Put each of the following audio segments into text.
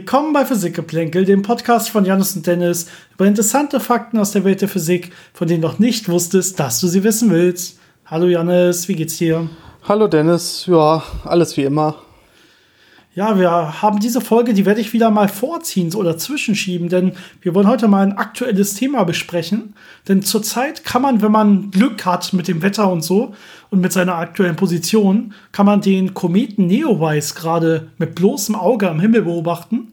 Willkommen bei Physikgeplänkel, dem Podcast von Janis und Dennis über interessante Fakten aus der Welt der Physik, von denen du noch nicht wusstest, dass du sie wissen willst. Hallo Janis, wie geht's dir? Hallo Dennis, ja, alles wie immer. Ja, wir haben diese Folge, die werde ich wieder mal vorziehen oder zwischenschieben, denn wir wollen heute mal ein aktuelles Thema besprechen. Denn zurzeit kann man, wenn man Glück hat mit dem Wetter und so und mit seiner aktuellen Position, kann man den Kometen Neowise gerade mit bloßem Auge am Himmel beobachten.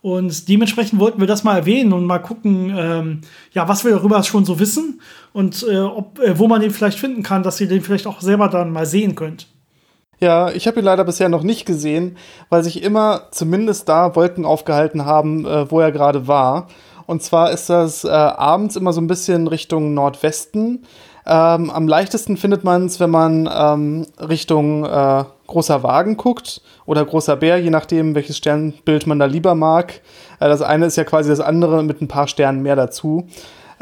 Und dementsprechend wollten wir das mal erwähnen und mal gucken, ähm, ja, was wir darüber schon so wissen und äh, ob, äh, wo man den vielleicht finden kann, dass ihr den vielleicht auch selber dann mal sehen könnt. Ja, ich habe ihn leider bisher noch nicht gesehen, weil sich immer zumindest da Wolken aufgehalten haben, äh, wo er gerade war. Und zwar ist das äh, abends immer so ein bisschen Richtung Nordwesten. Ähm, am leichtesten findet man es, wenn man ähm, Richtung äh, großer Wagen guckt oder großer Bär, je nachdem, welches Sternbild man da lieber mag. Äh, das eine ist ja quasi das andere mit ein paar Sternen mehr dazu.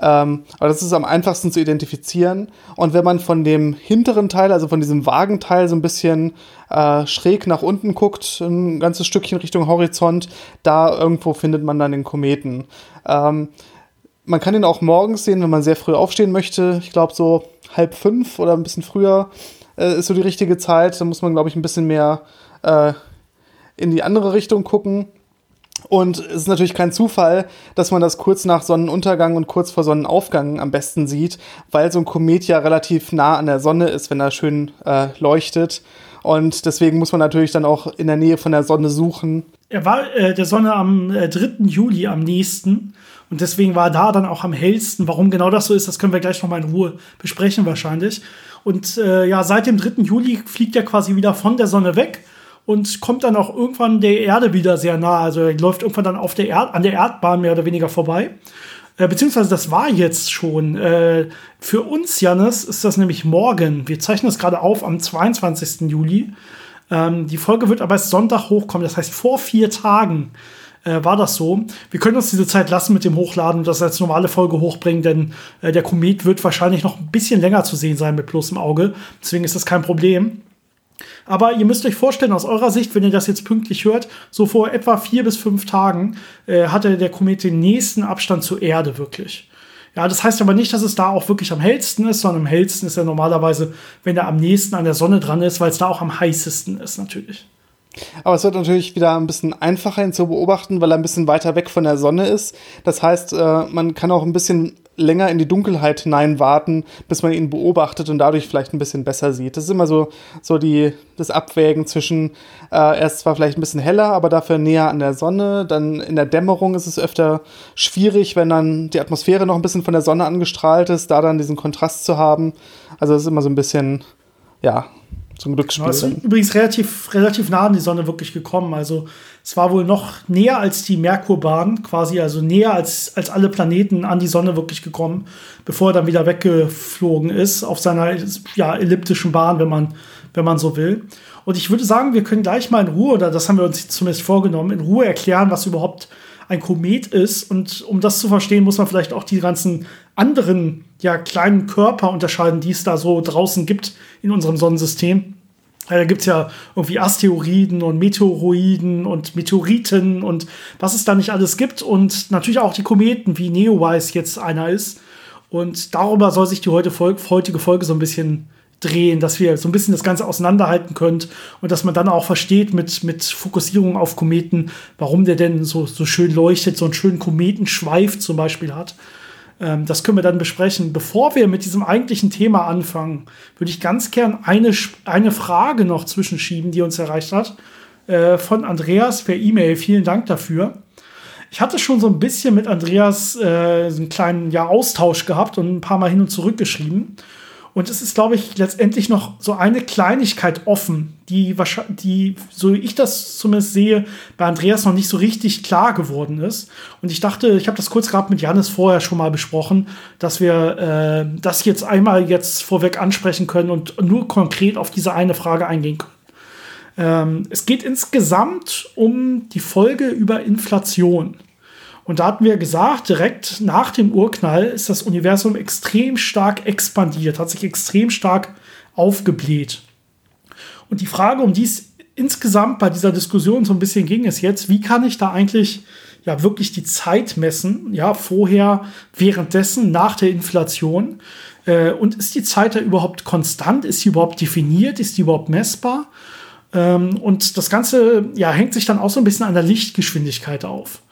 Ähm, aber das ist am einfachsten zu identifizieren. Und wenn man von dem hinteren Teil, also von diesem Wagenteil, so ein bisschen äh, schräg nach unten guckt, ein ganzes Stückchen Richtung Horizont, da irgendwo findet man dann den Kometen. Ähm, man kann ihn auch morgens sehen, wenn man sehr früh aufstehen möchte. Ich glaube, so halb fünf oder ein bisschen früher äh, ist so die richtige Zeit. Da muss man, glaube ich, ein bisschen mehr äh, in die andere Richtung gucken. Und es ist natürlich kein Zufall, dass man das kurz nach Sonnenuntergang und kurz vor Sonnenaufgang am besten sieht, weil so ein Komet ja relativ nah an der Sonne ist, wenn er schön äh, leuchtet. Und deswegen muss man natürlich dann auch in der Nähe von der Sonne suchen. Er war äh, der Sonne am äh, 3. Juli am nächsten. Und deswegen war er da dann auch am hellsten. Warum genau das so ist, das können wir gleich nochmal in Ruhe besprechen wahrscheinlich. Und äh, ja, seit dem 3. Juli fliegt er quasi wieder von der Sonne weg und kommt dann auch irgendwann der Erde wieder sehr nah. Also er läuft irgendwann dann auf der Erd an der Erdbahn mehr oder weniger vorbei. Äh, beziehungsweise das war jetzt schon. Äh, für uns, Jannis, ist das nämlich morgen. Wir zeichnen es gerade auf am 22. Juli. Ähm, die Folge wird aber erst Sonntag hochkommen. Das heißt, vor vier Tagen äh, war das so. Wir können uns diese Zeit lassen mit dem Hochladen und das als normale Folge hochbringen, denn äh, der Komet wird wahrscheinlich noch ein bisschen länger zu sehen sein mit bloßem Auge. Deswegen ist das kein Problem. Aber ihr müsst euch vorstellen, aus eurer Sicht, wenn ihr das jetzt pünktlich hört, so vor etwa vier bis fünf Tagen äh, hatte der Komet den nächsten Abstand zur Erde wirklich. Ja, das heißt aber nicht, dass es da auch wirklich am hellsten ist, sondern am hellsten ist er normalerweise, wenn er am nächsten an der Sonne dran ist, weil es da auch am heißesten ist natürlich. Aber es wird natürlich wieder ein bisschen einfacher ihn zu beobachten, weil er ein bisschen weiter weg von der Sonne ist. Das heißt, äh, man kann auch ein bisschen länger in die Dunkelheit hinein warten, bis man ihn beobachtet und dadurch vielleicht ein bisschen besser sieht. Das ist immer so, so die, das Abwägen zwischen, äh, er ist zwar vielleicht ein bisschen heller, aber dafür näher an der Sonne. Dann in der Dämmerung ist es öfter schwierig, wenn dann die Atmosphäre noch ein bisschen von der Sonne angestrahlt ist, da dann diesen Kontrast zu haben. Also es ist immer so ein bisschen, ja, zum Glücksspiel. Ja, es ist übrigens relativ, relativ nah an die Sonne wirklich gekommen. Also es war wohl noch näher als die Merkurbahn, quasi, also näher als, als alle Planeten an die Sonne wirklich gekommen, bevor er dann wieder weggeflogen ist auf seiner ja, elliptischen Bahn, wenn man, wenn man so will. Und ich würde sagen, wir können gleich mal in Ruhe, oder das haben wir uns zumindest vorgenommen, in Ruhe erklären, was überhaupt ein Komet ist. Und um das zu verstehen, muss man vielleicht auch die ganzen anderen ja, kleinen Körper unterscheiden, die es da so draußen gibt in unserem Sonnensystem. Da gibt es ja irgendwie Asteroiden und Meteoroiden und Meteoriten und was es da nicht alles gibt. Und natürlich auch die Kometen, wie Neowise jetzt einer ist. Und darüber soll sich die heutige Folge so ein bisschen drehen, dass wir so ein bisschen das Ganze auseinanderhalten können und dass man dann auch versteht mit, mit Fokussierung auf Kometen, warum der denn so, so schön leuchtet, so einen schönen Kometenschweif zum Beispiel hat. Ähm, das können wir dann besprechen. Bevor wir mit diesem eigentlichen Thema anfangen, würde ich ganz gern eine, eine Frage noch zwischenschieben, die uns erreicht hat, äh, von Andreas per E-Mail. Vielen Dank dafür. Ich hatte schon so ein bisschen mit Andreas äh, einen kleinen ja, Austausch gehabt und ein paar Mal hin und zurück geschrieben. Und es ist, glaube ich, letztendlich noch so eine Kleinigkeit offen, die die, so wie ich das zumindest sehe, bei Andreas noch nicht so richtig klar geworden ist. Und ich dachte, ich habe das kurz gerade mit Janis vorher schon mal besprochen, dass wir äh, das jetzt einmal jetzt vorweg ansprechen können und nur konkret auf diese eine Frage eingehen können. Ähm, es geht insgesamt um die Folge über Inflation. Und da hatten wir gesagt, direkt nach dem Urknall ist das Universum extrem stark expandiert, hat sich extrem stark aufgebläht. Und die Frage, um die es insgesamt bei dieser Diskussion so ein bisschen ging, ist jetzt, wie kann ich da eigentlich ja wirklich die Zeit messen, ja, vorher, währenddessen, nach der Inflation? Äh, und ist die Zeit da überhaupt konstant? Ist sie überhaupt definiert? Ist die überhaupt messbar? Ähm, und das Ganze ja, hängt sich dann auch so ein bisschen an der Lichtgeschwindigkeit auf.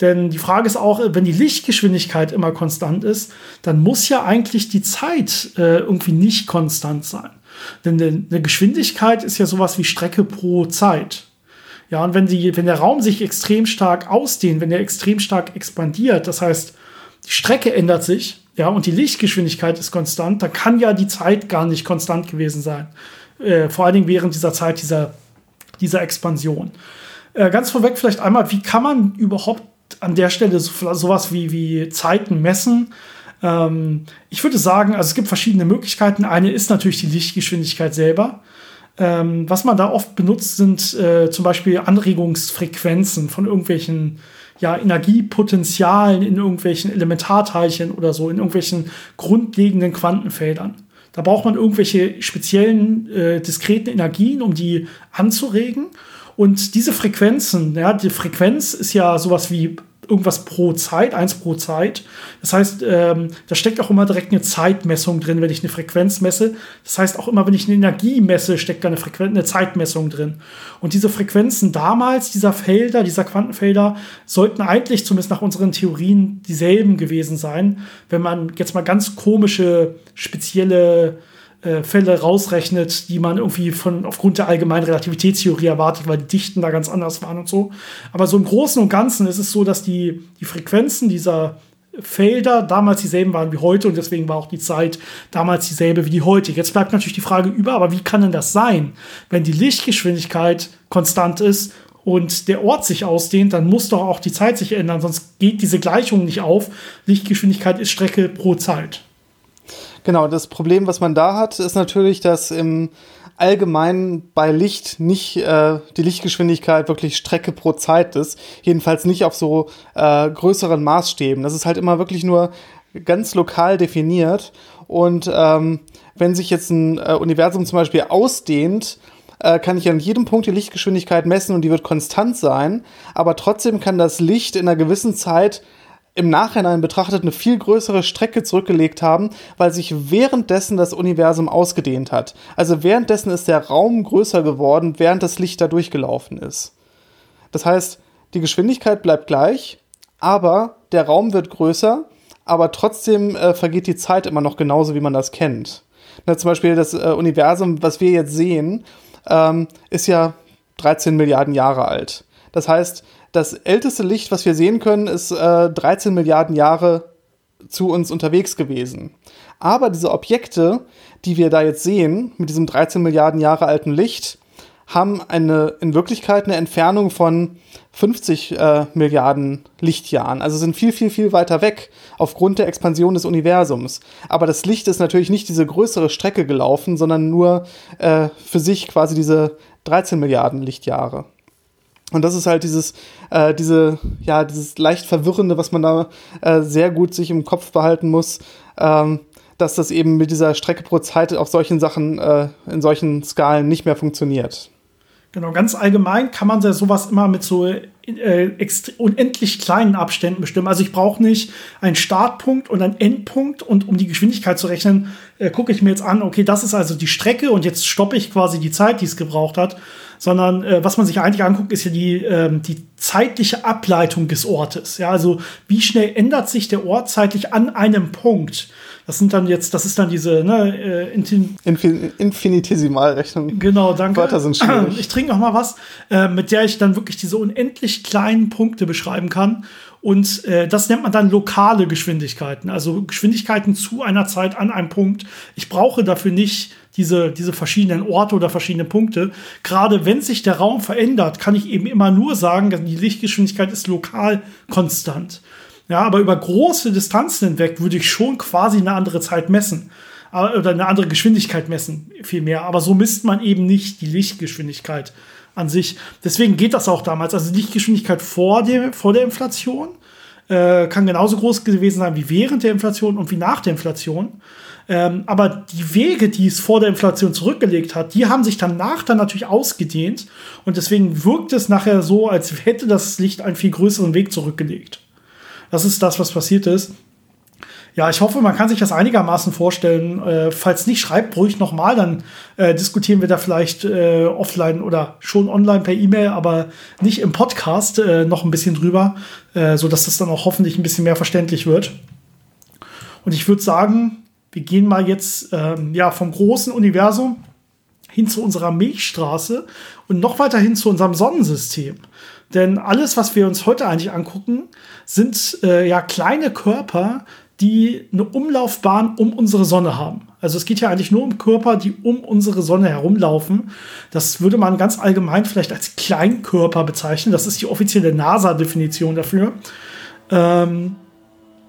Denn die Frage ist auch, wenn die Lichtgeschwindigkeit immer konstant ist, dann muss ja eigentlich die Zeit äh, irgendwie nicht konstant sein. Denn eine Geschwindigkeit ist ja sowas wie Strecke pro Zeit. Ja, und wenn, die, wenn der Raum sich extrem stark ausdehnt, wenn der extrem stark expandiert, das heißt, die Strecke ändert sich, ja, und die Lichtgeschwindigkeit ist konstant, dann kann ja die Zeit gar nicht konstant gewesen sein. Äh, vor allen Dingen während dieser Zeit dieser, dieser Expansion. Äh, ganz vorweg vielleicht einmal, wie kann man überhaupt an der Stelle so, sowas wie, wie Zeiten messen? Ähm, ich würde sagen, also es gibt verschiedene Möglichkeiten. Eine ist natürlich die Lichtgeschwindigkeit selber. Ähm, was man da oft benutzt, sind äh, zum Beispiel Anregungsfrequenzen von irgendwelchen ja, Energiepotenzialen in irgendwelchen Elementarteilchen oder so, in irgendwelchen grundlegenden Quantenfeldern. Da braucht man irgendwelche speziellen äh, diskreten Energien, um die anzuregen. Und diese Frequenzen, ja, die Frequenz ist ja sowas wie irgendwas pro Zeit, eins pro Zeit. Das heißt, ähm, da steckt auch immer direkt eine Zeitmessung drin, wenn ich eine Frequenz messe. Das heißt, auch immer, wenn ich eine Energie messe, steckt da eine, Frequenz, eine Zeitmessung drin. Und diese Frequenzen damals, dieser Felder, dieser Quantenfelder, sollten eigentlich zumindest nach unseren Theorien dieselben gewesen sein, wenn man jetzt mal ganz komische, spezielle äh, Fälle rausrechnet, die man irgendwie von aufgrund der allgemeinen Relativitätstheorie erwartet, weil die Dichten da ganz anders waren und so. Aber so im Großen und Ganzen ist es so, dass die, die Frequenzen dieser Felder damals dieselben waren wie heute und deswegen war auch die Zeit damals dieselbe wie die heute. Jetzt bleibt natürlich die Frage über, aber wie kann denn das sein, wenn die Lichtgeschwindigkeit konstant ist und der Ort sich ausdehnt, dann muss doch auch die Zeit sich ändern, sonst geht diese Gleichung nicht auf. Lichtgeschwindigkeit ist Strecke pro Zeit. Genau, das Problem, was man da hat, ist natürlich, dass im Allgemeinen bei Licht nicht äh, die Lichtgeschwindigkeit wirklich Strecke pro Zeit ist. Jedenfalls nicht auf so äh, größeren Maßstäben. Das ist halt immer wirklich nur ganz lokal definiert. Und ähm, wenn sich jetzt ein äh, Universum zum Beispiel ausdehnt, äh, kann ich an jedem Punkt die Lichtgeschwindigkeit messen und die wird konstant sein. Aber trotzdem kann das Licht in einer gewissen Zeit im Nachhinein betrachtet eine viel größere Strecke zurückgelegt haben, weil sich währenddessen das Universum ausgedehnt hat. Also währenddessen ist der Raum größer geworden, während das Licht da durchgelaufen ist. Das heißt, die Geschwindigkeit bleibt gleich, aber der Raum wird größer, aber trotzdem äh, vergeht die Zeit immer noch genauso, wie man das kennt. Na, zum Beispiel das äh, Universum, was wir jetzt sehen, ähm, ist ja 13 Milliarden Jahre alt. Das heißt, das älteste Licht, was wir sehen können, ist äh, 13 Milliarden Jahre zu uns unterwegs gewesen. Aber diese Objekte, die wir da jetzt sehen, mit diesem 13 Milliarden Jahre alten Licht, haben eine, in Wirklichkeit eine Entfernung von 50 äh, Milliarden Lichtjahren. Also sind viel, viel, viel weiter weg aufgrund der Expansion des Universums. Aber das Licht ist natürlich nicht diese größere Strecke gelaufen, sondern nur äh, für sich quasi diese 13 Milliarden Lichtjahre. Und das ist halt dieses, äh, diese, ja, dieses leicht verwirrende, was man da äh, sehr gut sich im Kopf behalten muss, ähm, dass das eben mit dieser Strecke pro Zeit auf solchen Sachen, äh, in solchen Skalen nicht mehr funktioniert. Genau, ganz allgemein kann man ja sowas immer mit so äh, unendlich kleinen Abständen bestimmen. Also ich brauche nicht einen Startpunkt und einen Endpunkt und um die Geschwindigkeit zu rechnen, äh, gucke ich mir jetzt an, okay, das ist also die Strecke und jetzt stoppe ich quasi die Zeit, die es gebraucht hat, sondern äh, was man sich eigentlich anguckt, ist ja die, ähm, die zeitliche Ableitung des Ortes. Ja, also wie schnell ändert sich der Ort zeitlich an einem Punkt? Das sind dann jetzt, das ist dann diese ne, äh, Infin Infinitesimalrechnung. Genau, danke. Wörter sind schwierig. Ich trinke noch mal was, äh, mit der ich dann wirklich diese unendlich kleinen Punkte beschreiben kann. Und äh, das nennt man dann lokale Geschwindigkeiten, also Geschwindigkeiten zu einer Zeit an einem Punkt. Ich brauche dafür nicht diese, diese verschiedenen Orte oder verschiedene Punkte. Gerade wenn sich der Raum verändert, kann ich eben immer nur sagen, die Lichtgeschwindigkeit ist lokal konstant. Ja, aber über große Distanzen hinweg würde ich schon quasi eine andere Zeit messen. Oder eine andere Geschwindigkeit messen, vielmehr. Aber so misst man eben nicht die Lichtgeschwindigkeit an sich. Deswegen geht das auch damals. Also die Lichtgeschwindigkeit vor der, vor der Inflation äh, kann genauso groß gewesen sein wie während der Inflation und wie nach der Inflation. Ähm, aber die Wege, die es vor der Inflation zurückgelegt hat, die haben sich danach dann natürlich ausgedehnt. Und deswegen wirkt es nachher so, als hätte das Licht einen viel größeren Weg zurückgelegt. Das ist das, was passiert ist. Ja, ich hoffe, man kann sich das einigermaßen vorstellen. Äh, falls nicht, schreibt ruhig nochmal, dann äh, diskutieren wir da vielleicht äh, offline oder schon online per E-Mail, aber nicht im Podcast äh, noch ein bisschen drüber, äh, sodass das dann auch hoffentlich ein bisschen mehr verständlich wird. Und ich würde sagen, wir gehen mal jetzt ähm, ja, vom großen Universum hin zu unserer Milchstraße und noch weiter hin zu unserem Sonnensystem. Denn alles, was wir uns heute eigentlich angucken, sind äh, ja kleine Körper, die eine Umlaufbahn um unsere Sonne haben. Also es geht ja eigentlich nur um Körper, die um unsere Sonne herumlaufen. Das würde man ganz allgemein vielleicht als Kleinkörper bezeichnen. Das ist die offizielle NASA-Definition dafür. Ähm,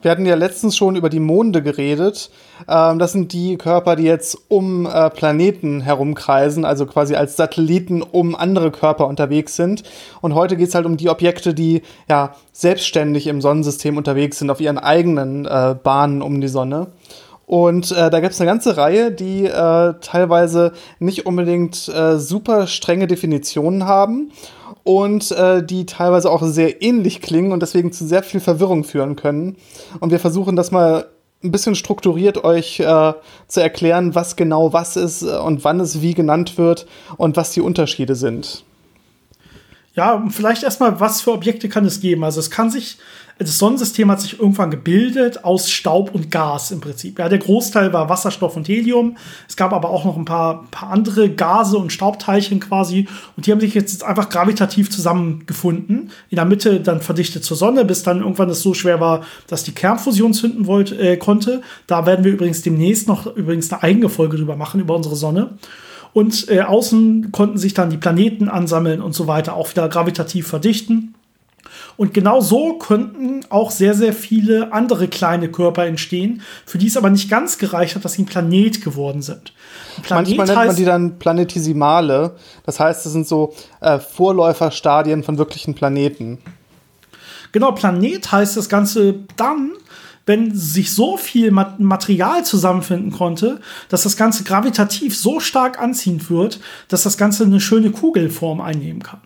wir hatten ja letztens schon über die Monde geredet. Ähm, das sind die Körper, die jetzt um äh, Planeten herumkreisen, also quasi als Satelliten um andere Körper unterwegs sind. Und heute geht es halt um die Objekte, die ja selbstständig im Sonnensystem unterwegs sind, auf ihren eigenen äh, Bahnen um die Sonne. Und äh, da gibt es eine ganze Reihe, die äh, teilweise nicht unbedingt äh, super strenge Definitionen haben und äh, die teilweise auch sehr ähnlich klingen und deswegen zu sehr viel Verwirrung führen können. Und wir versuchen das mal ein bisschen strukturiert euch äh, zu erklären, was genau was ist äh, und wann es wie genannt wird und was die Unterschiede sind. Ja, vielleicht erstmal, was für Objekte kann es geben? Also es kann sich das Sonnensystem hat sich irgendwann gebildet aus Staub und Gas im Prinzip. Ja, der Großteil war Wasserstoff und Helium. Es gab aber auch noch ein paar, paar andere Gase und Staubteilchen quasi. Und die haben sich jetzt einfach gravitativ zusammengefunden. In der Mitte dann verdichtet zur Sonne, bis dann irgendwann es so schwer war, dass die Kernfusion zünden wollte, äh, konnte. Da werden wir übrigens demnächst noch übrigens eine eigene Folge drüber machen, über unsere Sonne. Und äh, außen konnten sich dann die Planeten ansammeln und so weiter, auch wieder gravitativ verdichten. Und genau so könnten auch sehr, sehr viele andere kleine Körper entstehen, für die es aber nicht ganz gereicht hat, dass sie ein Planet geworden sind. Planet Manchmal nennt man die dann Planetesimale. Das heißt, das sind so äh, Vorläuferstadien von wirklichen Planeten. Genau, Planet heißt das Ganze dann, wenn sich so viel Material zusammenfinden konnte, dass das Ganze gravitativ so stark anziehend wird, dass das Ganze eine schöne Kugelform einnehmen kann.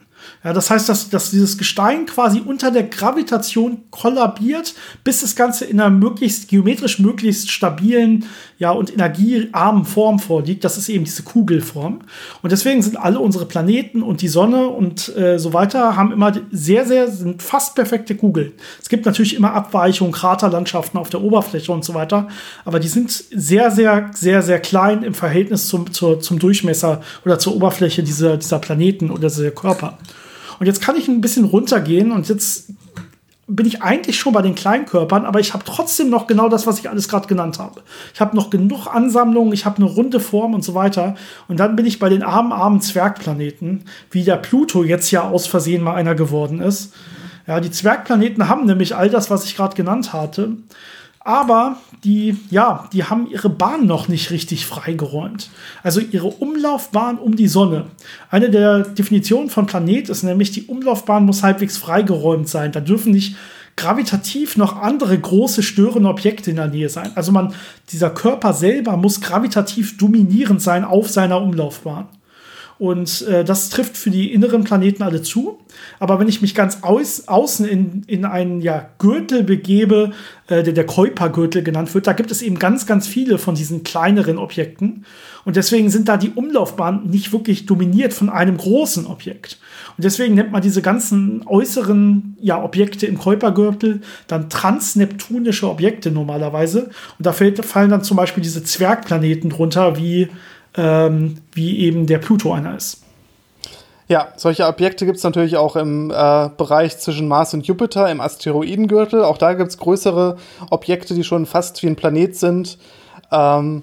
Ja, das heißt, dass, dass dieses Gestein quasi unter der Gravitation kollabiert, bis das Ganze in einer möglichst geometrisch möglichst stabilen ja, und energiearmen Form vorliegt. Das ist eben diese Kugelform. Und deswegen sind alle unsere Planeten und die Sonne und äh, so weiter haben immer sehr, sehr, sind fast perfekte Kugeln. Es gibt natürlich immer Abweichungen, Kraterlandschaften auf der Oberfläche und so weiter, aber die sind sehr, sehr, sehr, sehr klein im Verhältnis zum, zur, zum Durchmesser oder zur Oberfläche dieser, dieser Planeten oder dieser Körper. Und jetzt kann ich ein bisschen runtergehen und jetzt bin ich eigentlich schon bei den Kleinkörpern, aber ich habe trotzdem noch genau das, was ich alles gerade genannt habe. Ich habe noch genug Ansammlungen, ich habe eine runde Form und so weiter. Und dann bin ich bei den armen, armen Zwergplaneten, wie der Pluto jetzt ja aus Versehen mal einer geworden ist. Ja, die Zwergplaneten haben nämlich all das, was ich gerade genannt hatte aber die, ja, die haben ihre Bahn noch nicht richtig freigeräumt. Also ihre Umlaufbahn um die Sonne. Eine der Definitionen von Planet ist nämlich, die Umlaufbahn muss halbwegs freigeräumt sein. Da dürfen nicht gravitativ noch andere große störende Objekte in der Nähe sein. Also man, dieser Körper selber muss gravitativ dominierend sein auf seiner Umlaufbahn. Und äh, das trifft für die inneren Planeten alle zu. Aber wenn ich mich ganz aus, außen in, in einen ja, Gürtel begebe, äh, der der Kuiper-Gürtel genannt wird, da gibt es eben ganz, ganz viele von diesen kleineren Objekten. Und deswegen sind da die Umlaufbahnen nicht wirklich dominiert von einem großen Objekt. Und deswegen nennt man diese ganzen äußeren ja, Objekte im Kuiper-Gürtel dann transneptunische Objekte normalerweise. Und da fallen dann zum Beispiel diese Zwergplaneten drunter, wie ähm, wie eben der Pluto einer ist. Ja, solche Objekte gibt es natürlich auch im äh, Bereich zwischen Mars und Jupiter, im Asteroidengürtel. Auch da gibt es größere Objekte, die schon fast wie ein Planet sind. Ähm,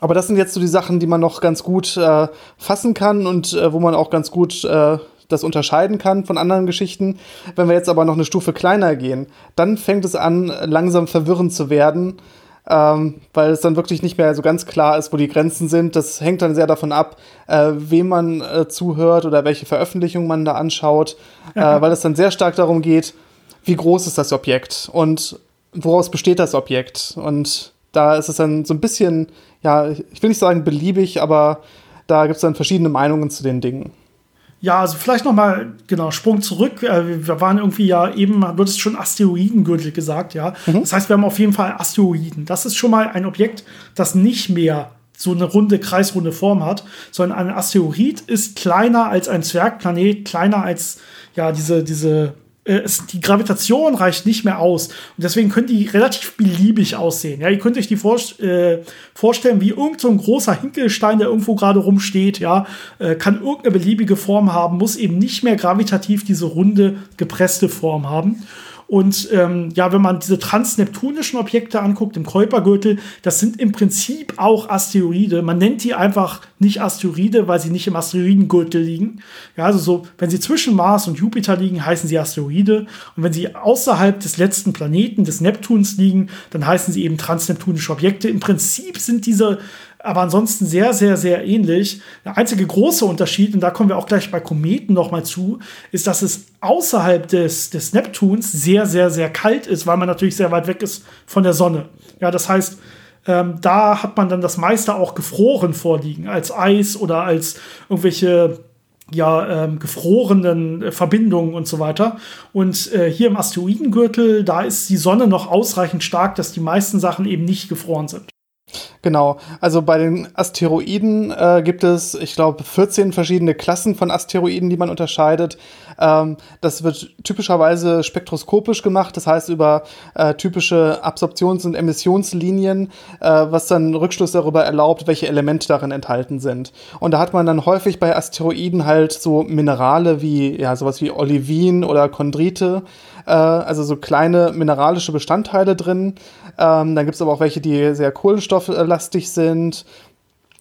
aber das sind jetzt so die Sachen, die man noch ganz gut äh, fassen kann und äh, wo man auch ganz gut äh, das unterscheiden kann von anderen Geschichten. Wenn wir jetzt aber noch eine Stufe kleiner gehen, dann fängt es an, langsam verwirrend zu werden ähm, weil es dann wirklich nicht mehr so ganz klar ist, wo die Grenzen sind. Das hängt dann sehr davon ab, äh, wem man äh, zuhört oder welche Veröffentlichungen man da anschaut, ja. äh, weil es dann sehr stark darum geht, wie groß ist das Objekt und woraus besteht das Objekt. Und da ist es dann so ein bisschen, ja, ich will nicht sagen beliebig, aber da gibt es dann verschiedene Meinungen zu den Dingen. Ja, also vielleicht noch mal genau Sprung zurück. Äh, wir waren irgendwie ja eben, du hattest schon Asteroidengürtel gesagt, ja. Mhm. Das heißt, wir haben auf jeden Fall Asteroiden. Das ist schon mal ein Objekt, das nicht mehr so eine runde, kreisrunde Form hat, sondern ein Asteroid ist kleiner als ein Zwergplanet, kleiner als ja diese diese äh, es, die Gravitation reicht nicht mehr aus. Und deswegen können die relativ beliebig aussehen. Ja, ihr könnt euch die vor, äh, vorstellen, wie irgend so großer Hinkelstein, der irgendwo gerade rumsteht, ja, äh, kann irgendeine beliebige Form haben, muss eben nicht mehr gravitativ diese runde, gepresste Form haben. Und ähm, ja, wenn man diese transneptunischen Objekte anguckt im Kuipergürtel, das sind im Prinzip auch Asteroide. Man nennt die einfach nicht Asteroide, weil sie nicht im Asteroidengürtel liegen. Ja, also so, wenn sie zwischen Mars und Jupiter liegen, heißen sie Asteroide. Und wenn sie außerhalb des letzten Planeten, des Neptuns liegen, dann heißen sie eben transneptunische Objekte. Im Prinzip sind diese aber ansonsten sehr, sehr, sehr ähnlich. Der einzige große Unterschied, und da kommen wir auch gleich bei Kometen nochmal zu, ist, dass es außerhalb des, des Neptuns sehr, sehr, sehr kalt ist, weil man natürlich sehr weit weg ist von der Sonne. Ja, das heißt, ähm, da hat man dann das meiste auch gefroren vorliegen, als Eis oder als irgendwelche ja, ähm, gefrorenen Verbindungen und so weiter. Und äh, hier im Asteroidengürtel, da ist die Sonne noch ausreichend stark, dass die meisten Sachen eben nicht gefroren sind. Genau, also bei den Asteroiden äh, gibt es, ich glaube, 14 verschiedene Klassen von Asteroiden, die man unterscheidet. Ähm, das wird typischerweise spektroskopisch gemacht, das heißt über äh, typische Absorptions- und Emissionslinien, äh, was dann Rückschluss darüber erlaubt, welche Elemente darin enthalten sind. Und da hat man dann häufig bei Asteroiden halt so Minerale wie, ja, sowas wie Olivin oder Chondrite, äh, also so kleine mineralische Bestandteile drin. Ähm, dann gibt es aber auch welche, die sehr kohlenstofflastig sind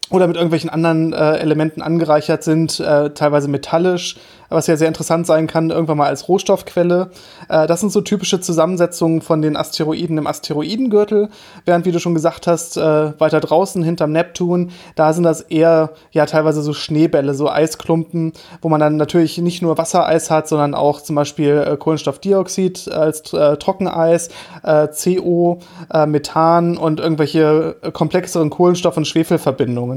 oder mit irgendwelchen anderen äh, Elementen angereichert sind, äh, teilweise metallisch was ja sehr interessant sein kann, irgendwann mal als Rohstoffquelle. Äh, das sind so typische Zusammensetzungen von den Asteroiden im Asteroidengürtel, während, wie du schon gesagt hast, äh, weiter draußen hinterm Neptun, da sind das eher ja teilweise so Schneebälle, so Eisklumpen, wo man dann natürlich nicht nur Wassereis hat, sondern auch zum Beispiel äh, Kohlenstoffdioxid als äh, Trockeneis, CO, Methan und irgendwelche komplexeren Kohlenstoff- und Schwefelverbindungen.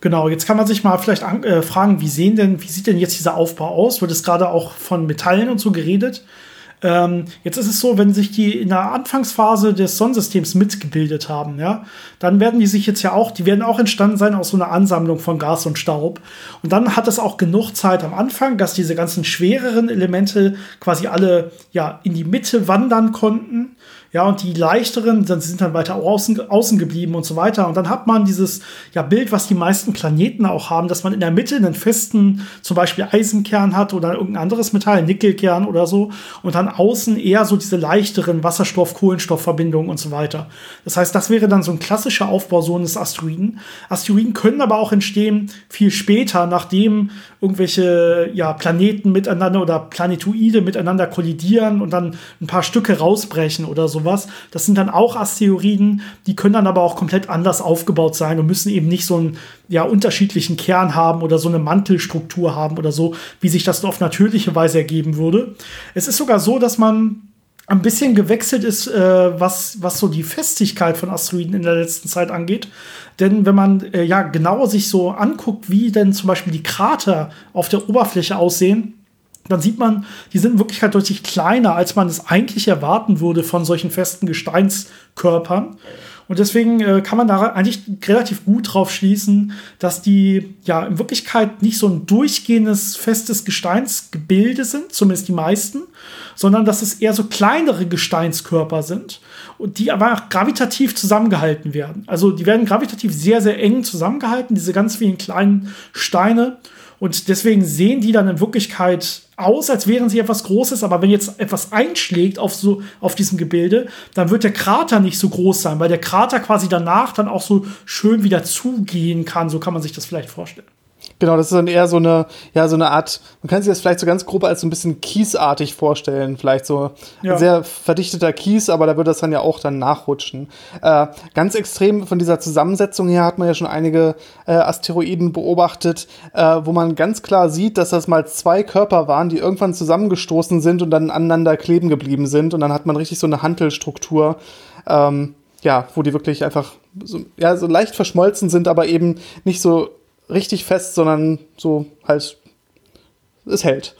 Genau, jetzt kann man sich mal vielleicht an, äh, fragen, wie sehen denn, wie sieht denn jetzt dieser Aufbau aus? Wird es gerade auch von Metallen und so geredet? Ähm, jetzt ist es so, wenn sich die in der Anfangsphase des Sonnensystems mitgebildet haben, ja, dann werden die sich jetzt ja auch, die werden auch entstanden sein aus so einer Ansammlung von Gas und Staub. Und dann hat es auch genug Zeit am Anfang, dass diese ganzen schwereren Elemente quasi alle ja in die Mitte wandern konnten ja, und die leichteren dann sind dann weiter außen, außen geblieben und so weiter. Und dann hat man dieses ja, Bild, was die meisten Planeten auch haben, dass man in der Mitte einen festen, zum Beispiel Eisenkern hat oder irgendein anderes Metall, Nickelkern oder so. Und dann außen eher so diese leichteren Wasserstoff-Kohlenstoff-Verbindungen und so weiter. Das heißt, das wäre dann so ein klassischer Aufbau so eines Asteroiden. Asteroiden können aber auch entstehen viel später, nachdem irgendwelche ja, Planeten miteinander oder Planetoide miteinander kollidieren und dann ein paar Stücke rausbrechen oder so sowas. Das sind dann auch Asteroiden, die können dann aber auch komplett anders aufgebaut sein und müssen eben nicht so einen ja, unterschiedlichen Kern haben oder so eine Mantelstruktur haben oder so, wie sich das auf natürliche Weise ergeben würde. Es ist sogar so, dass man ein bisschen gewechselt ist, äh, was, was so die Festigkeit von Asteroiden in der letzten Zeit angeht. Denn wenn man äh, ja genauer sich so anguckt, wie denn zum Beispiel die Krater auf der Oberfläche aussehen, dann sieht man, die sind in Wirklichkeit deutlich kleiner, als man es eigentlich erwarten würde von solchen festen Gesteinskörpern. Und deswegen äh, kann man da eigentlich relativ gut drauf schließen, dass die ja in Wirklichkeit nicht so ein durchgehendes festes Gesteinsgebilde sind, zumindest die meisten, sondern dass es eher so kleinere Gesteinskörper sind und die aber gravitativ zusammengehalten werden. Also die werden gravitativ sehr, sehr eng zusammengehalten, diese ganz vielen kleinen Steine. Und deswegen sehen die dann in Wirklichkeit aus, als wären sie etwas Großes, aber wenn jetzt etwas einschlägt auf so auf diesem Gebilde, dann wird der Krater nicht so groß sein, weil der Krater quasi danach dann auch so schön wieder zugehen kann. So kann man sich das vielleicht vorstellen. Genau, das ist dann eher so eine, ja, so eine Art, man kann sich das vielleicht so ganz grob als so ein bisschen kiesartig vorstellen. Vielleicht so ja. ein sehr verdichteter Kies, aber da würde das dann ja auch dann nachrutschen. Äh, ganz extrem von dieser Zusammensetzung her hat man ja schon einige äh, Asteroiden beobachtet, äh, wo man ganz klar sieht, dass das mal zwei Körper waren, die irgendwann zusammengestoßen sind und dann aneinander kleben geblieben sind. Und dann hat man richtig so eine Hantelstruktur. Ähm, ja, wo die wirklich einfach so, ja, so leicht verschmolzen sind, aber eben nicht so richtig fest, sondern so halt, es hält.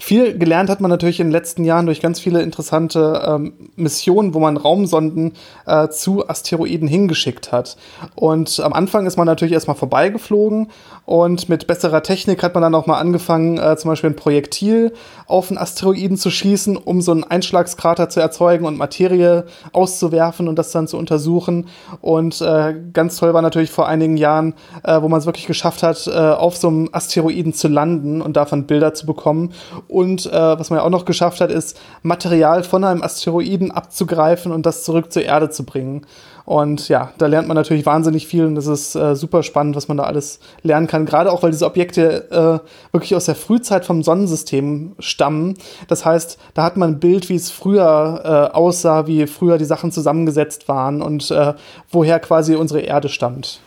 Viel gelernt hat man natürlich in den letzten Jahren durch ganz viele interessante ähm, Missionen, wo man Raumsonden äh, zu Asteroiden hingeschickt hat. Und am Anfang ist man natürlich erstmal vorbeigeflogen und mit besserer Technik hat man dann auch mal angefangen, äh, zum Beispiel ein Projektil auf einen Asteroiden zu schießen, um so einen Einschlagskrater zu erzeugen und Materie auszuwerfen und das dann zu untersuchen. Und äh, ganz toll war natürlich vor einigen Jahren, äh, wo man es wirklich geschafft hat, äh, auf so einem Asteroiden zu landen und davon Bilder zu bekommen und äh, was man ja auch noch geschafft hat, ist Material von einem Asteroiden abzugreifen und das zurück zur Erde zu bringen. Und ja, da lernt man natürlich wahnsinnig viel und das ist äh, super spannend, was man da alles lernen kann. Gerade auch, weil diese Objekte äh, wirklich aus der Frühzeit vom Sonnensystem stammen. Das heißt, da hat man ein Bild, wie es früher äh, aussah, wie früher die Sachen zusammengesetzt waren und äh, woher quasi unsere Erde stammt.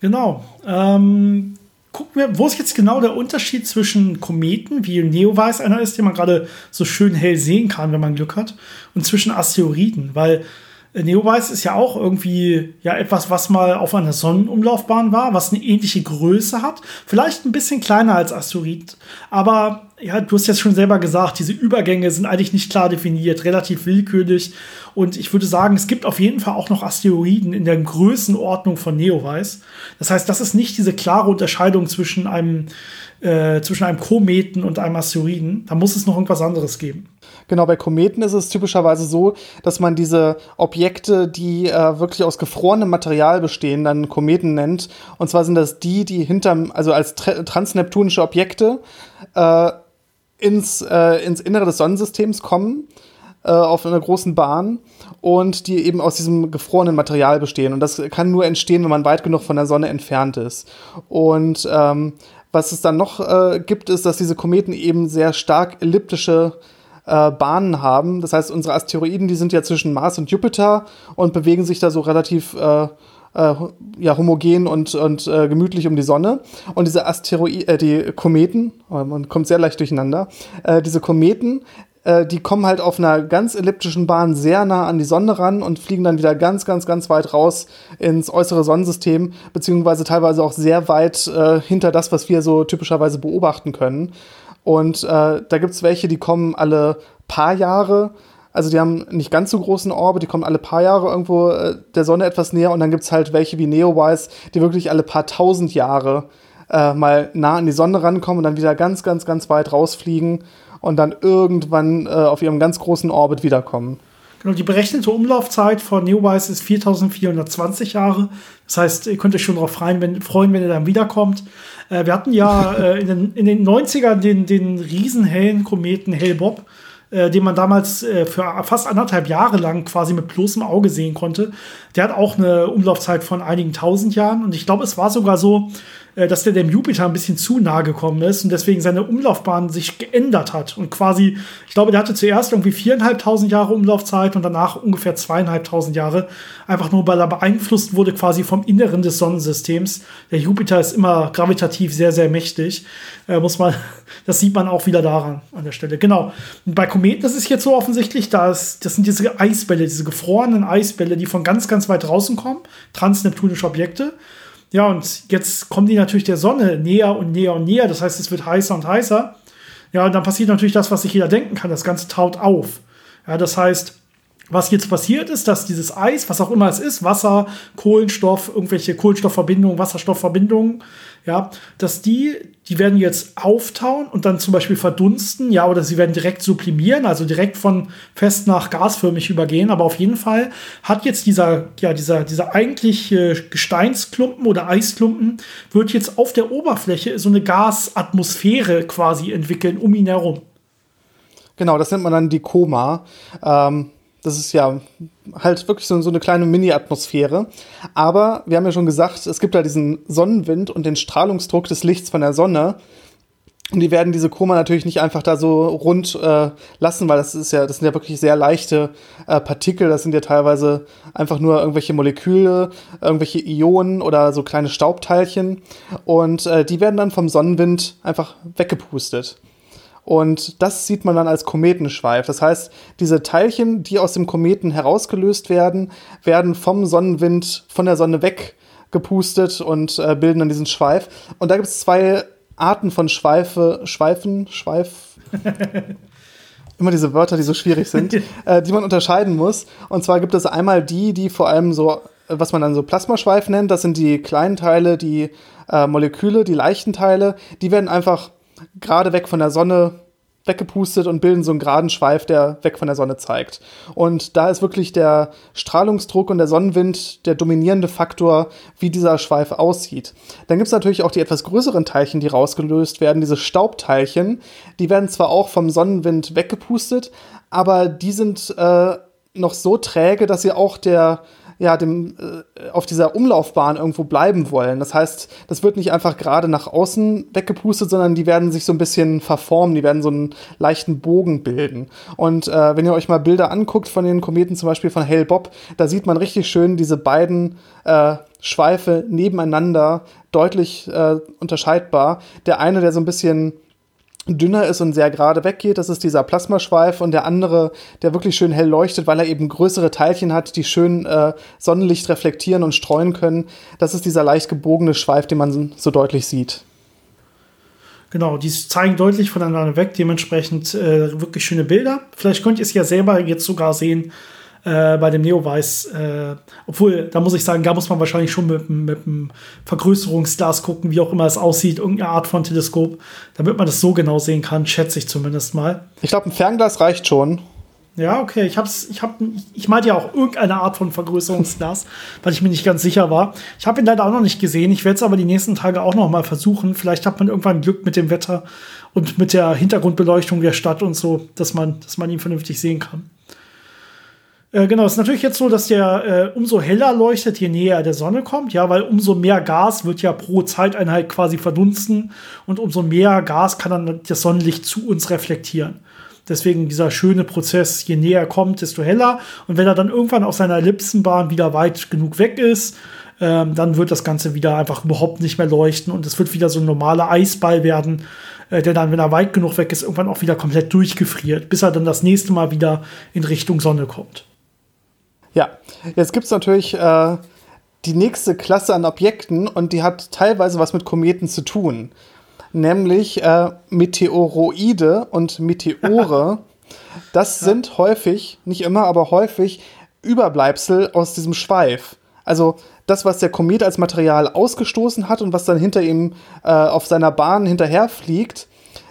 Genau. Ähm, gucken wir, wo ist jetzt genau der Unterschied zwischen Kometen, wie Neowise einer ist, den man gerade so schön hell sehen kann, wenn man Glück hat, und zwischen Asteroiden, weil Neowise ist ja auch irgendwie ja etwas, was mal auf einer Sonnenumlaufbahn war, was eine ähnliche Größe hat, vielleicht ein bisschen kleiner als Asteroid, aber ja, du hast jetzt schon selber gesagt, diese Übergänge sind eigentlich nicht klar definiert, relativ willkürlich. Und ich würde sagen, es gibt auf jeden Fall auch noch Asteroiden in der Größenordnung von Neowise. Das heißt, das ist nicht diese klare Unterscheidung zwischen einem, äh, zwischen einem Kometen und einem Asteroiden. Da muss es noch irgendwas anderes geben. Genau, bei Kometen ist es typischerweise so, dass man diese Objekte, die äh, wirklich aus gefrorenem Material bestehen, dann Kometen nennt. Und zwar sind das die, die hinterm, also als transneptunische Objekte äh, ins, äh, ins Innere des Sonnensystems kommen äh, auf einer großen Bahn und die eben aus diesem gefrorenen Material bestehen. Und das kann nur entstehen, wenn man weit genug von der Sonne entfernt ist. Und ähm, was es dann noch äh, gibt, ist, dass diese Kometen eben sehr stark elliptische äh, Bahnen haben. Das heißt, unsere Asteroiden, die sind ja zwischen Mars und Jupiter und bewegen sich da so relativ äh, äh, ja, homogen und, und äh, gemütlich um die Sonne. Und diese Asteroiden, äh, die Kometen, oh, man kommt sehr leicht durcheinander, äh, diese Kometen, äh, die kommen halt auf einer ganz elliptischen Bahn sehr nah an die Sonne ran und fliegen dann wieder ganz, ganz, ganz weit raus ins äußere Sonnensystem, beziehungsweise teilweise auch sehr weit äh, hinter das, was wir so typischerweise beobachten können. Und äh, da gibt's welche, die kommen alle paar Jahre also die haben nicht ganz so großen Orbit, die kommen alle paar Jahre irgendwo äh, der Sonne etwas näher und dann gibt es halt welche wie Neowise, die wirklich alle paar tausend Jahre äh, mal nah an die Sonne rankommen und dann wieder ganz, ganz, ganz weit rausfliegen und dann irgendwann äh, auf ihrem ganz großen Orbit wiederkommen. Genau, die berechnete Umlaufzeit von Neowise ist 4420 Jahre. Das heißt, ihr könnt euch schon darauf freuen, wenn, freuen, wenn ihr dann wiederkommt. Äh, wir hatten ja äh, in, den, in den 90ern den, den riesenhellen Kometen Hale-Bob äh, den man damals äh, für fast anderthalb Jahre lang quasi mit bloßem Auge sehen konnte. Der hat auch eine Umlaufzeit von einigen tausend Jahren und ich glaube, es war sogar so, dass der dem Jupiter ein bisschen zu nahe gekommen ist und deswegen seine Umlaufbahn sich geändert hat. Und quasi, ich glaube, der hatte zuerst irgendwie viereinhalbtausend Jahre Umlaufzeit und danach ungefähr zweieinhalbtausend Jahre. Einfach nur, weil er beeinflusst wurde quasi vom Inneren des Sonnensystems. Der Jupiter ist immer gravitativ sehr, sehr mächtig. Äh, muss man, das sieht man auch wieder daran an der Stelle. Genau. Und bei Kometen ist es jetzt so offensichtlich, dass das sind diese Eisbälle, diese gefrorenen Eisbälle, die von ganz, ganz weit draußen kommen, transneptunische Objekte. Ja, und jetzt kommen die natürlich der Sonne näher und näher und näher. Das heißt, es wird heißer und heißer. Ja, und dann passiert natürlich das, was sich jeder denken kann. Das Ganze taut auf. Ja, das heißt, was jetzt passiert ist, dass dieses Eis, was auch immer es ist, Wasser, Kohlenstoff, irgendwelche Kohlenstoffverbindungen, Wasserstoffverbindungen, ja, dass die, die werden jetzt auftauen und dann zum Beispiel verdunsten, ja, oder sie werden direkt sublimieren, also direkt von fest nach gasförmig übergehen. Aber auf jeden Fall hat jetzt dieser, ja, dieser, dieser eigentliche Gesteinsklumpen oder Eisklumpen wird jetzt auf der Oberfläche so eine Gasatmosphäre quasi entwickeln um ihn herum. Genau, das nennt man dann die Koma. Ähm, das ist ja halt wirklich so, so eine kleine Mini-Atmosphäre. Aber wir haben ja schon gesagt, es gibt da diesen Sonnenwind und den Strahlungsdruck des Lichts von der Sonne. Und die werden diese Koma natürlich nicht einfach da so rund äh, lassen, weil das ist ja, das sind ja wirklich sehr leichte äh, Partikel. Das sind ja teilweise einfach nur irgendwelche Moleküle, irgendwelche Ionen oder so kleine Staubteilchen. Und äh, die werden dann vom Sonnenwind einfach weggepustet. Und das sieht man dann als Kometenschweif. Das heißt, diese Teilchen, die aus dem Kometen herausgelöst werden, werden vom Sonnenwind von der Sonne weggepustet und äh, bilden dann diesen Schweif. Und da gibt es zwei Arten von Schweife, Schweifen, Schweif. Immer diese Wörter, die so schwierig sind, äh, die man unterscheiden muss. Und zwar gibt es einmal die, die vor allem so, was man dann so Plasmaschweif nennt. Das sind die kleinen Teile, die äh, Moleküle, die leichten Teile. Die werden einfach gerade weg von der Sonne weggepustet und bilden so einen geraden Schweif, der weg von der Sonne zeigt. Und da ist wirklich der Strahlungsdruck und der Sonnenwind der dominierende Faktor, wie dieser Schweif aussieht. Dann gibt es natürlich auch die etwas größeren Teilchen, die rausgelöst werden, diese Staubteilchen. Die werden zwar auch vom Sonnenwind weggepustet, aber die sind äh, noch so träge, dass sie auch der ja, dem, äh, auf dieser Umlaufbahn irgendwo bleiben wollen. Das heißt, das wird nicht einfach gerade nach außen weggepustet, sondern die werden sich so ein bisschen verformen, die werden so einen leichten Bogen bilden. Und äh, wenn ihr euch mal Bilder anguckt von den Kometen, zum Beispiel von Hale Bob, da sieht man richtig schön diese beiden äh, Schweife nebeneinander deutlich äh, unterscheidbar. Der eine, der so ein bisschen dünner ist und sehr gerade weggeht. Das ist dieser Plasmaschweif und der andere, der wirklich schön hell leuchtet, weil er eben größere Teilchen hat, die schön äh, Sonnenlicht reflektieren und streuen können. Das ist dieser leicht gebogene Schweif, den man so deutlich sieht. Genau, die zeigen deutlich voneinander weg, dementsprechend äh, wirklich schöne Bilder. Vielleicht könnt ihr es ja selber jetzt sogar sehen, äh, bei dem Neowise. Äh, obwohl, da muss ich sagen, da muss man wahrscheinlich schon mit, mit einem Vergrößerungsglas gucken, wie auch immer es aussieht, irgendeine Art von Teleskop, damit man das so genau sehen kann, schätze ich zumindest mal. Ich glaube, ein Fernglas reicht schon. Ja, okay. Ich hab's, ich hab, ich meinte ja auch irgendeine Art von Vergrößerungsglas, weil ich mir nicht ganz sicher war. Ich habe ihn leider auch noch nicht gesehen. Ich werde es aber die nächsten Tage auch noch mal versuchen. Vielleicht hat man irgendwann Glück mit dem Wetter und mit der Hintergrundbeleuchtung der Stadt und so, dass man, dass man ihn vernünftig sehen kann. Äh, genau, es ist natürlich jetzt so, dass der äh, umso heller leuchtet, je näher er der Sonne kommt, ja, weil umso mehr Gas wird ja pro Zeiteinheit quasi verdunsten und umso mehr Gas kann dann das Sonnenlicht zu uns reflektieren. Deswegen dieser schöne Prozess, je näher er kommt, desto heller. Und wenn er dann irgendwann auf seiner Ellipsenbahn wieder weit genug weg ist, ähm, dann wird das Ganze wieder einfach überhaupt nicht mehr leuchten und es wird wieder so ein normaler Eisball werden, äh, der dann, wenn er weit genug weg ist, irgendwann auch wieder komplett durchgefriert, bis er dann das nächste Mal wieder in Richtung Sonne kommt. Ja, jetzt gibt es natürlich äh, die nächste Klasse an Objekten und die hat teilweise was mit Kometen zu tun. Nämlich äh, Meteoroide und Meteore. Das sind häufig, nicht immer, aber häufig Überbleibsel aus diesem Schweif. Also das, was der Komet als Material ausgestoßen hat und was dann hinter ihm äh, auf seiner Bahn hinterherfliegt,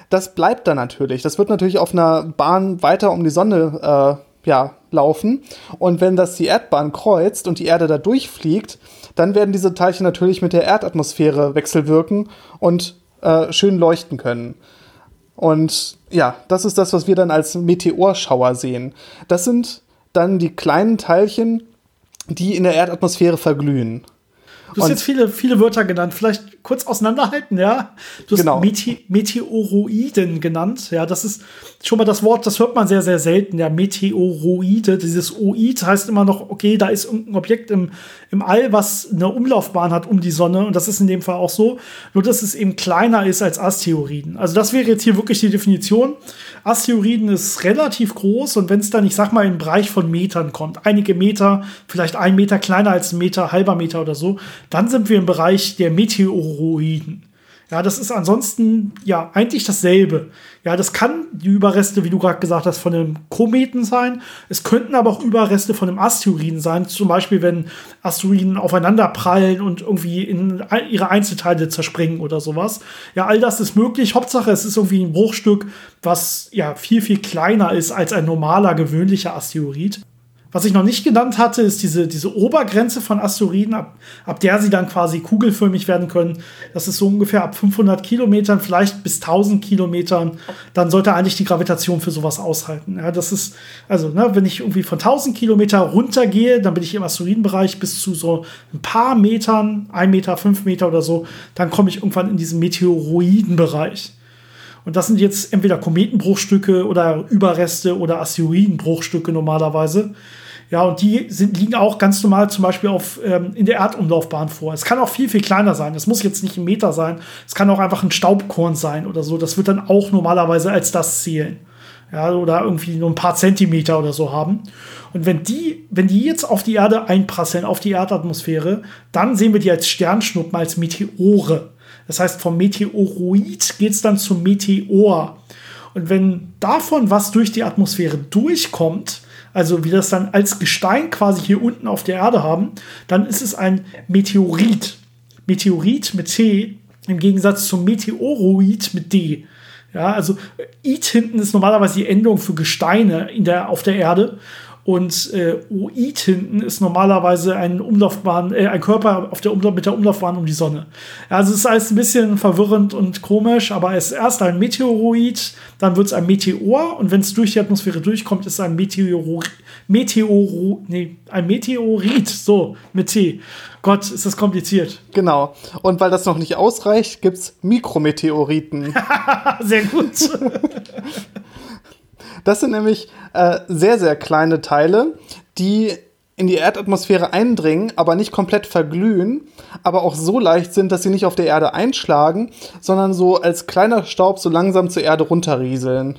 das bleibt dann natürlich. Das wird natürlich auf einer Bahn weiter um die Sonne äh, ja, laufen. Und wenn das die Erdbahn kreuzt und die Erde da durchfliegt, dann werden diese Teilchen natürlich mit der Erdatmosphäre wechselwirken und äh, schön leuchten können. Und ja, das ist das, was wir dann als Meteorschauer sehen. Das sind dann die kleinen Teilchen, die in der Erdatmosphäre verglühen. Du hast jetzt viele, viele Wörter genannt. Vielleicht kurz auseinanderhalten, ja? Du hast genau. Mete Meteoroiden genannt. Ja, das ist schon mal das Wort, das hört man sehr, sehr selten. Ja, Meteoroide. Dieses Oid heißt immer noch, okay, da ist irgendein Objekt im, im All, was eine Umlaufbahn hat um die Sonne. Und das ist in dem Fall auch so. Nur, dass es eben kleiner ist als Asteroiden. Also, das wäre jetzt hier wirklich die Definition. Asteroiden ist relativ groß. Und wenn es dann, ich sag mal, in den Bereich von Metern kommt, einige Meter, vielleicht ein Meter kleiner als ein Meter, halber Meter oder so, dann sind wir im Bereich der Meteoroiden. Ja, das ist ansonsten ja eigentlich dasselbe. Ja, das kann die Überreste, wie du gerade gesagt hast, von einem Kometen sein. Es könnten aber auch Überreste von einem Asteroiden sein. Zum Beispiel, wenn Asteroiden aufeinander prallen und irgendwie in ihre Einzelteile zerspringen oder sowas. Ja, all das ist möglich. Hauptsache, es ist irgendwie ein Bruchstück, was ja viel, viel kleiner ist als ein normaler, gewöhnlicher Asteroid. Was ich noch nicht genannt hatte, ist diese, diese Obergrenze von Asteroiden, ab, ab der sie dann quasi kugelförmig werden können. Das ist so ungefähr ab 500 Kilometern, vielleicht bis 1000 Kilometern. Dann sollte eigentlich die Gravitation für sowas aushalten. Ja, das ist, also, ne, wenn ich irgendwie von 1000 Kilometer runtergehe, dann bin ich im Asteroidenbereich bis zu so ein paar Metern, ein Meter, fünf Meter oder so. Dann komme ich irgendwann in diesen Meteoroidenbereich. Und das sind jetzt entweder Kometenbruchstücke oder Überreste oder Asteroidenbruchstücke normalerweise. Ja, und die sind, liegen auch ganz normal zum Beispiel auf, ähm, in der Erdumlaufbahn vor. Es kann auch viel, viel kleiner sein. Es muss jetzt nicht ein Meter sein. Es kann auch einfach ein Staubkorn sein oder so. Das wird dann auch normalerweise als das zählen. Ja, oder irgendwie nur ein paar Zentimeter oder so haben. Und wenn die, wenn die jetzt auf die Erde einprasseln, auf die Erdatmosphäre, dann sehen wir die als Sternschnuppen, als Meteore. Das heißt, vom Meteoroid geht es dann zum Meteor. Und wenn davon was durch die Atmosphäre durchkommt, also wir das dann als Gestein quasi hier unten auf der Erde haben, dann ist es ein Meteorit. Meteorit mit T im Gegensatz zum Meteoroid mit D. Ja, also It hinten ist normalerweise die Endung für Gesteine in der, auf der Erde. Und äh, OID hinten ist normalerweise ein Umlaufbahn, äh, ein Körper auf der Umlauf, mit der Umlaufbahn um die Sonne. Also es ist alles ein bisschen verwirrend und komisch, aber es ist erst ein Meteoroid, dann wird es ein Meteor und wenn es durch die Atmosphäre durchkommt, ist es ein Meteor, Meteoro, nee, ein Meteorit, so, mit T. Gott, ist das kompliziert. Genau. Und weil das noch nicht ausreicht, gibt es Mikrometeoriten. Sehr gut. Das sind nämlich äh, sehr, sehr kleine Teile, die in die Erdatmosphäre eindringen, aber nicht komplett verglühen, aber auch so leicht sind, dass sie nicht auf der Erde einschlagen, sondern so als kleiner Staub so langsam zur Erde runterrieseln.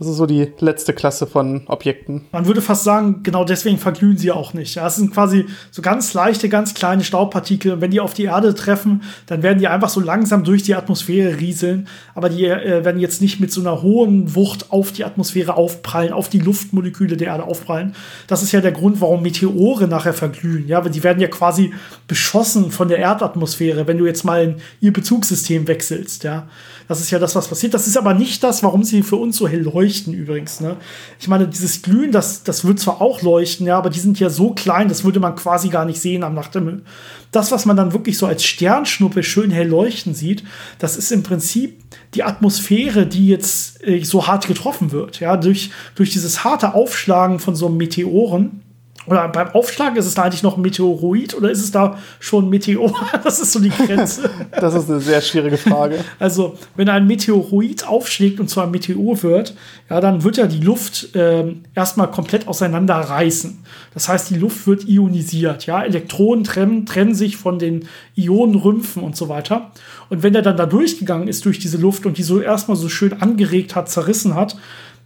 Das ist so die letzte Klasse von Objekten. Man würde fast sagen, genau deswegen verglühen sie auch nicht. Ja, es sind quasi so ganz leichte, ganz kleine Staubpartikel. Und wenn die auf die Erde treffen, dann werden die einfach so langsam durch die Atmosphäre rieseln. Aber die äh, werden jetzt nicht mit so einer hohen Wucht auf die Atmosphäre aufprallen, auf die Luftmoleküle der Erde aufprallen. Das ist ja der Grund, warum Meteore nachher verglühen. Ja, weil die werden ja quasi beschossen von der Erdatmosphäre, wenn du jetzt mal in ihr Bezugssystem wechselst. Ja, das ist ja das, was passiert. Das ist aber nicht das, warum sie für uns so hell leuchten übrigens. Ne? Ich meine, dieses Glühen, das, das wird zwar auch leuchten, ja, aber die sind ja so klein, das würde man quasi gar nicht sehen am Nachthimmel. Das, was man dann wirklich so als Sternschnuppe schön hell leuchten sieht, das ist im Prinzip die Atmosphäre, die jetzt äh, so hart getroffen wird. Ja, durch, durch dieses harte Aufschlagen von so einem Meteoren oder beim Aufschlag ist es da eigentlich noch ein Meteoroid oder ist es da schon ein Meteor? Das ist so die Grenze. das ist eine sehr schwierige Frage. Also, wenn ein Meteoroid aufschlägt und zu einem Meteor wird, ja, dann wird ja die Luft äh, erstmal komplett auseinanderreißen. Das heißt, die Luft wird ionisiert. Ja, Elektronen trennen, trennen sich von den Ionenrümpfen und so weiter. Und wenn der dann da durchgegangen ist durch diese Luft und die so erstmal so schön angeregt hat, zerrissen hat,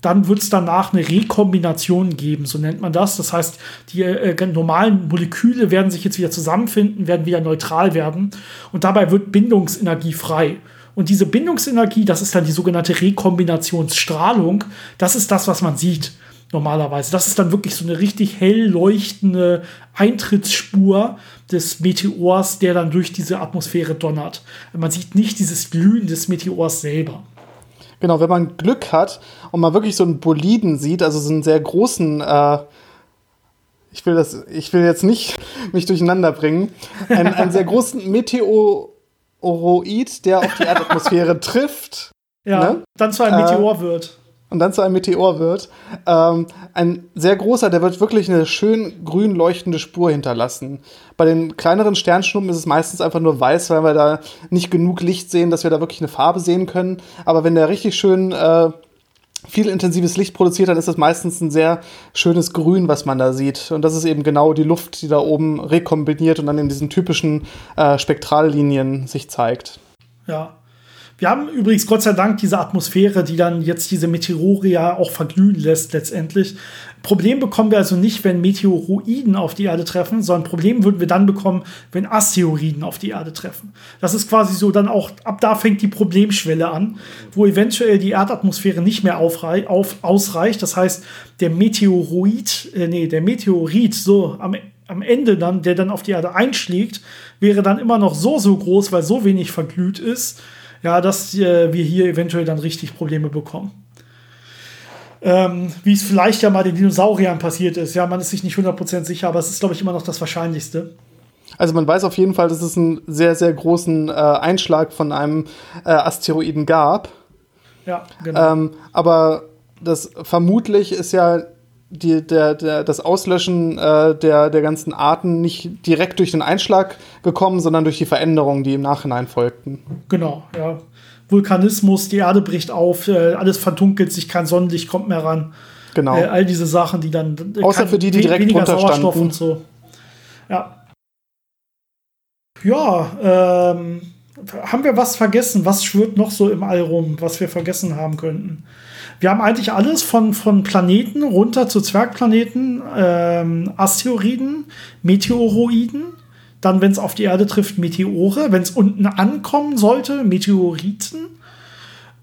dann wird es danach eine Rekombination geben, so nennt man das. Das heißt, die äh, normalen Moleküle werden sich jetzt wieder zusammenfinden, werden wieder neutral werden und dabei wird Bindungsenergie frei. Und diese Bindungsenergie, das ist dann die sogenannte Rekombinationsstrahlung, das ist das, was man sieht normalerweise. Das ist dann wirklich so eine richtig hell leuchtende Eintrittsspur des Meteors, der dann durch diese Atmosphäre donnert. Man sieht nicht dieses Glühen des Meteors selber. Genau, wenn man Glück hat und man wirklich so einen Boliden sieht, also so einen sehr großen, äh, ich will das, ich will jetzt nicht mich durcheinander bringen, einen, einen sehr großen Meteoroid, der auf die Erdatmosphäre trifft. Ja, ne? dann zu einem Meteor äh, wird und dann zu einem Meteor wird. Ähm, ein sehr großer, der wird wirklich eine schön grün leuchtende Spur hinterlassen. Bei den kleineren Sternschnuppen ist es meistens einfach nur weiß, weil wir da nicht genug Licht sehen, dass wir da wirklich eine Farbe sehen können. Aber wenn der richtig schön äh, viel intensives Licht produziert, dann ist das meistens ein sehr schönes Grün, was man da sieht. Und das ist eben genau die Luft, die da oben rekombiniert und dann in diesen typischen äh, Spektrallinien sich zeigt. Ja, Wir haben übrigens Gott sei Dank diese Atmosphäre, die dann jetzt diese Meteore ja auch verglühen lässt letztendlich. Problem bekommen wir also nicht, wenn Meteoroiden auf die Erde treffen, sondern Problem würden wir dann bekommen, wenn Asteroiden auf die Erde treffen. Das ist quasi so dann auch, ab da fängt die Problemschwelle an, wo eventuell die Erdatmosphäre nicht mehr auf, ausreicht. Das heißt, der Meteoroid, äh, nee, der Meteorit, so am, am Ende dann, der dann auf die Erde einschlägt, wäre dann immer noch so, so groß, weil so wenig verglüht ist, ja, dass äh, wir hier eventuell dann richtig Probleme bekommen ähm, wie es vielleicht ja mal den Dinosauriern passiert ist. Ja, man ist sich nicht 100% sicher, aber es ist, glaube ich, immer noch das Wahrscheinlichste. Also man weiß auf jeden Fall, dass es einen sehr, sehr großen äh, Einschlag von einem äh, Asteroiden gab. Ja, genau. Ähm, aber das vermutlich ist ja die, der, der, das Auslöschen äh, der, der ganzen Arten nicht direkt durch den Einschlag gekommen, sondern durch die Veränderungen, die im Nachhinein folgten. Genau, ja. Vulkanismus, die Erde bricht auf, äh, alles verdunkelt sich, kein Sonnenlicht kommt mehr ran. Genau. Äh, all diese Sachen, die dann. Äh, Außer für die, die direkt weniger Sauerstoff und so. Ja. Ja, ähm, haben wir was vergessen? Was schwirrt noch so im All rum, was wir vergessen haben könnten? Wir haben eigentlich alles von, von Planeten runter zu Zwergplaneten, ähm, Asteroiden, Meteoroiden, dann, wenn es auf die Erde trifft, Meteore. Wenn es unten ankommen sollte, Meteoriten.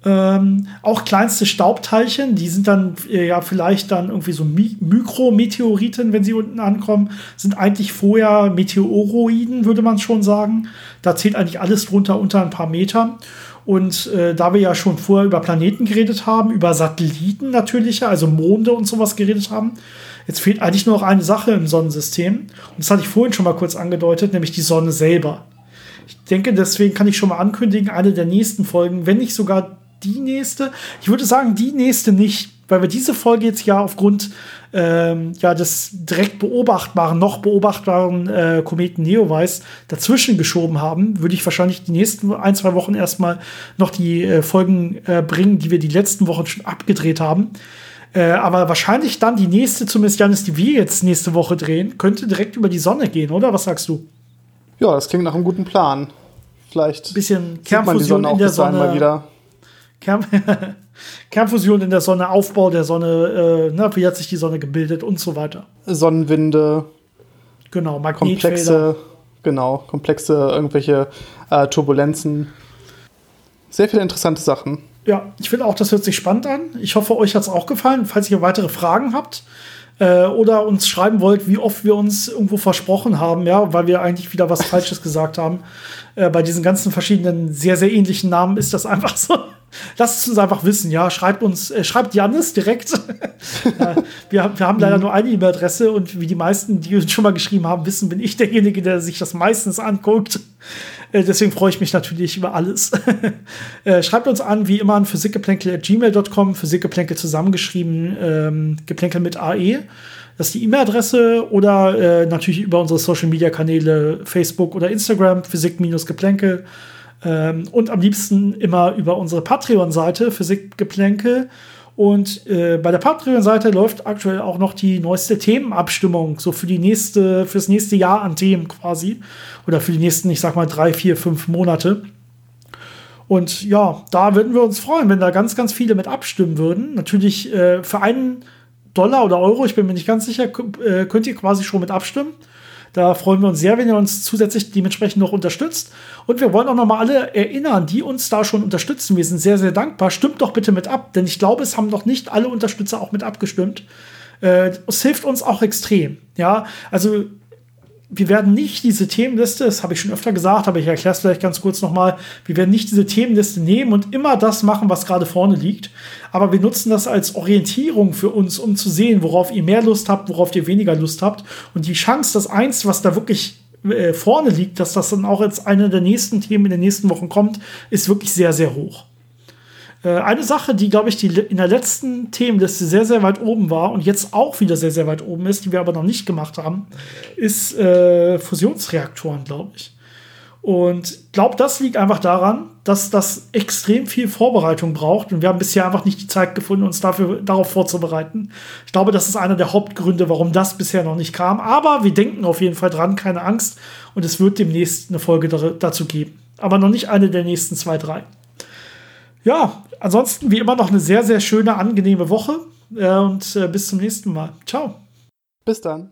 Ähm, auch kleinste Staubteilchen, die sind dann äh, ja vielleicht dann irgendwie so Mi Mikrometeoriten, wenn sie unten ankommen, sind eigentlich vorher Meteoroiden, würde man schon sagen. Da zählt eigentlich alles drunter unter ein paar Meter. Und äh, da wir ja schon vorher über Planeten geredet haben, über Satelliten natürlich, also Monde und sowas geredet haben, Jetzt fehlt eigentlich nur noch eine Sache im Sonnensystem. Und das hatte ich vorhin schon mal kurz angedeutet, nämlich die Sonne selber. Ich denke, deswegen kann ich schon mal ankündigen, eine der nächsten Folgen, wenn nicht sogar die nächste. Ich würde sagen, die nächste nicht, weil wir diese Folge jetzt ja aufgrund ähm, ja, des direkt beobachtbaren, noch beobachtbaren äh, Kometen Neowise dazwischen geschoben haben, würde ich wahrscheinlich die nächsten ein, zwei Wochen erstmal noch die äh, Folgen äh, bringen, die wir die letzten Wochen schon abgedreht haben. Äh, aber wahrscheinlich dann die nächste, zumindest Janis, die wir jetzt nächste Woche drehen, könnte direkt über die Sonne gehen, oder? Was sagst du? Ja, das klingt nach einem guten Plan. Vielleicht. Bisschen Kernfusion in der Sonne. Mal wieder. Kern Kernfusion in der Sonne, Aufbau der Sonne, äh, ne, wie hat sich die Sonne gebildet und so weiter. Sonnenwinde. Genau, Komplexe, genau, komplexe irgendwelche äh, Turbulenzen. Sehr viele interessante Sachen. Ja, ich finde auch, das hört sich spannend an. Ich hoffe, euch hat es auch gefallen. Falls ihr weitere Fragen habt äh, oder uns schreiben wollt, wie oft wir uns irgendwo versprochen haben, ja, weil wir eigentlich wieder was Falsches gesagt haben. Äh, bei diesen ganzen verschiedenen, sehr, sehr ähnlichen Namen ist das einfach so. Lasst es uns einfach wissen, ja. Schreibt uns, äh, schreibt Janis direkt. ja, wir, wir haben leider nur eine E-Mail-Adresse und wie die meisten, die uns schon mal geschrieben haben, wissen, bin ich derjenige, der sich das meistens anguckt. Äh, deswegen freue ich mich natürlich über alles. äh, schreibt uns an, wie immer, an physikgeplänkel.gmail.com, Physikgeplänkel zusammengeschrieben, ähm, Geplänkel mit AE. Das ist die E-Mail-Adresse oder äh, natürlich über unsere Social-Media-Kanäle Facebook oder Instagram, Physik-Geplänkel. Ähm, und am liebsten immer über unsere Patreon-Seite, Physikgeplänkel. Und äh, bei der Patreon-Seite läuft aktuell auch noch die neueste Themenabstimmung, so für die nächste, fürs nächste Jahr an Themen quasi. Oder für die nächsten, ich sag mal, drei, vier, fünf Monate. Und ja, da würden wir uns freuen, wenn da ganz, ganz viele mit abstimmen würden. Natürlich äh, für einen Dollar oder Euro, ich bin mir nicht ganz sicher, äh, könnt ihr quasi schon mit abstimmen. Da freuen wir uns sehr, wenn ihr uns zusätzlich dementsprechend noch unterstützt. Und wir wollen auch noch mal alle erinnern, die uns da schon unterstützen. Wir sind sehr, sehr dankbar. Stimmt doch bitte mit ab, denn ich glaube, es haben noch nicht alle Unterstützer auch mit abgestimmt. Äh, es hilft uns auch extrem. Ja, also wir werden nicht diese Themenliste, das habe ich schon öfter gesagt, aber ich erkläre es vielleicht ganz kurz nochmal, wir werden nicht diese Themenliste nehmen und immer das machen, was gerade vorne liegt, aber wir nutzen das als Orientierung für uns, um zu sehen, worauf ihr mehr Lust habt, worauf ihr weniger Lust habt. Und die Chance, dass eins, was da wirklich äh, vorne liegt, dass das dann auch als eine der nächsten Themen in den nächsten Wochen kommt, ist wirklich sehr, sehr hoch. Äh, eine Sache, die, glaube ich, die in der letzten Themenliste sehr, sehr weit oben war und jetzt auch wieder sehr, sehr weit oben ist, die wir aber noch nicht gemacht haben, ist äh, Fusionsreaktoren, glaube ich. Und glaube, das liegt einfach daran, dass das extrem viel Vorbereitung braucht. Und wir haben bisher einfach nicht die Zeit gefunden, uns dafür, darauf vorzubereiten. Ich glaube, das ist einer der Hauptgründe, warum das bisher noch nicht kam. Aber wir denken auf jeden Fall dran, keine Angst. Und es wird demnächst eine Folge dazu geben. Aber noch nicht eine der nächsten zwei, drei. Ja, ansonsten wie immer noch eine sehr, sehr schöne, angenehme Woche äh, und äh, bis zum nächsten Mal. Ciao. Bis dann.